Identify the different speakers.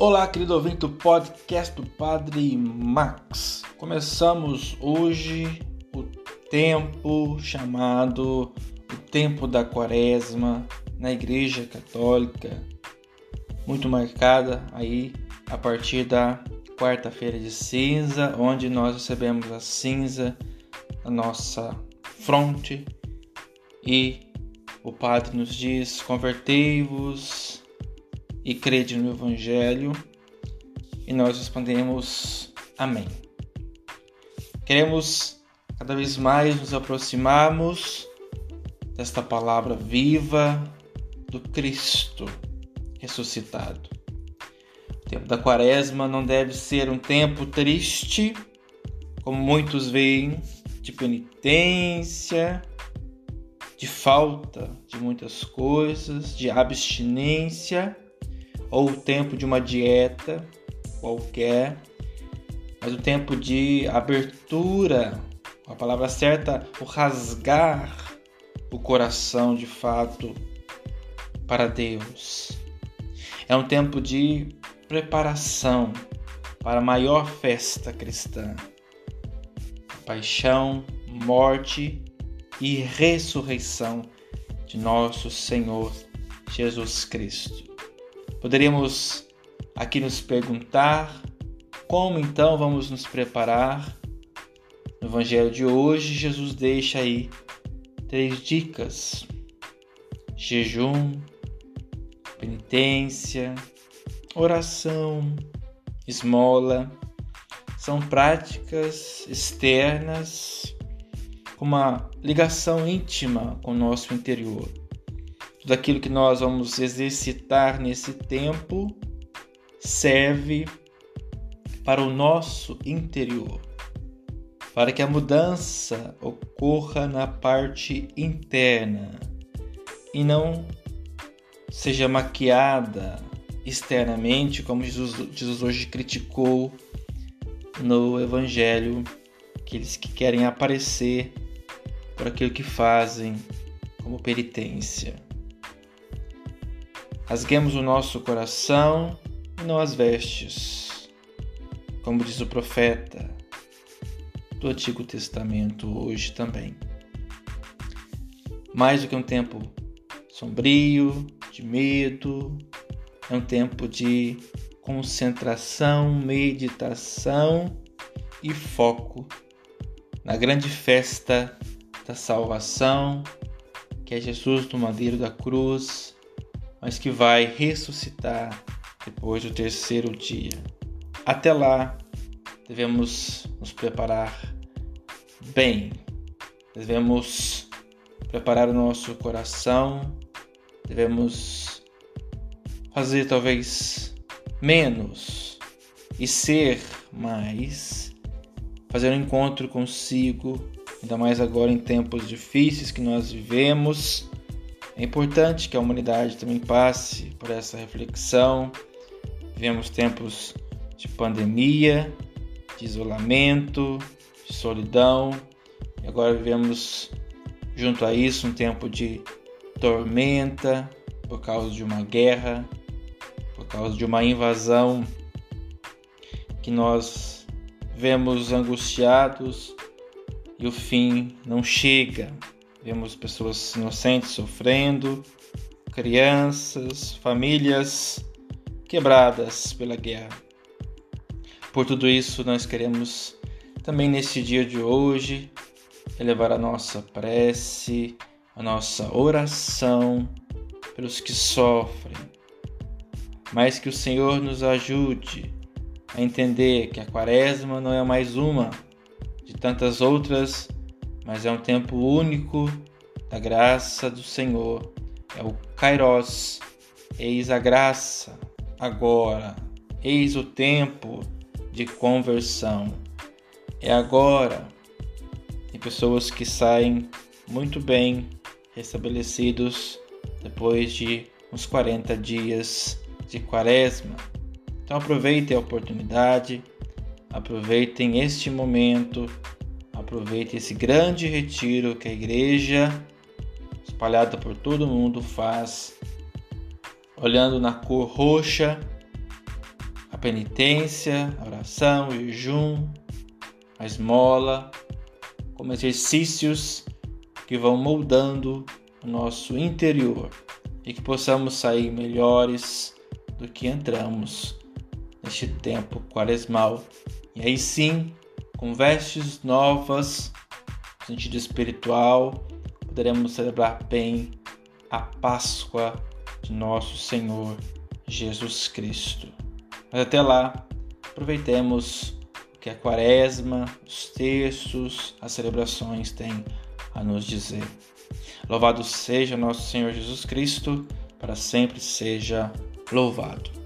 Speaker 1: Olá, querido ouvinte do podcast do Padre Max. Começamos hoje o tempo chamado o tempo da Quaresma na Igreja Católica, muito marcada aí a partir da quarta-feira de cinza, onde nós recebemos a cinza na nossa fronte e o Padre nos diz: convertei-vos e crede no Evangelho, e nós respondemos Amém. Queremos cada vez mais nos aproximarmos desta palavra viva do Cristo ressuscitado. O tempo da Quaresma não deve ser um tempo triste, como muitos veem, de penitência, de falta de muitas coisas, de abstinência ou o tempo de uma dieta qualquer, mas o tempo de abertura, a palavra certa, o rasgar o coração de fato para Deus. É um tempo de preparação para a maior festa cristã. paixão, morte e ressurreição de nosso Senhor Jesus Cristo. Poderíamos aqui nos perguntar como então vamos nos preparar. No Evangelho de hoje, Jesus deixa aí três dicas: jejum, penitência, oração, esmola. São práticas externas com uma ligação íntima com o nosso interior tudo aquilo que nós vamos exercitar nesse tempo serve para o nosso interior, para que a mudança ocorra na parte interna e não seja maquiada externamente, como Jesus, Jesus hoje criticou no Evangelho, aqueles que querem aparecer por aquilo que fazem como penitência. Rasguemos o nosso coração e não as vestes, como diz o profeta do Antigo Testamento hoje também. Mais do que um tempo sombrio, de medo, é um tempo de concentração, meditação e foco na grande festa da salvação, que é Jesus no madeiro da cruz mas que vai ressuscitar depois do terceiro dia. Até lá, devemos nos preparar bem, devemos preparar o nosso coração, devemos fazer talvez menos e ser mais, fazer um encontro consigo, ainda mais agora em tempos difíceis que nós vivemos é importante que a humanidade também passe por essa reflexão. Vivemos tempos de pandemia, de isolamento, de solidão, e agora vivemos junto a isso um tempo de tormenta por causa de uma guerra, por causa de uma invasão que nós vemos angustiados e o fim não chega. Vemos pessoas inocentes sofrendo, crianças, famílias quebradas pela guerra. Por tudo isso, nós queremos também nesse dia de hoje elevar a nossa prece, a nossa oração pelos que sofrem, mas que o Senhor nos ajude a entender que a Quaresma não é mais uma de tantas outras mas é um tempo único da graça do Senhor. É o Kairos. Eis a graça agora. Eis o tempo de conversão. É agora. Tem pessoas que saem muito bem restabelecidos depois de uns 40 dias de quaresma. Então aproveitem a oportunidade, aproveitem este momento Aproveite esse grande retiro que a igreja, espalhada por todo mundo, faz, olhando na cor roxa a penitência, a oração, o jejum, a esmola, como exercícios que vão moldando o nosso interior e que possamos sair melhores do que entramos neste tempo quaresmal. E aí sim, com vestes novas, no sentido espiritual, poderemos celebrar bem a Páscoa de nosso Senhor Jesus Cristo. Mas até lá, aproveitemos que a Quaresma, os textos, as celebrações têm a nos dizer. Louvado seja nosso Senhor Jesus Cristo, para sempre seja louvado.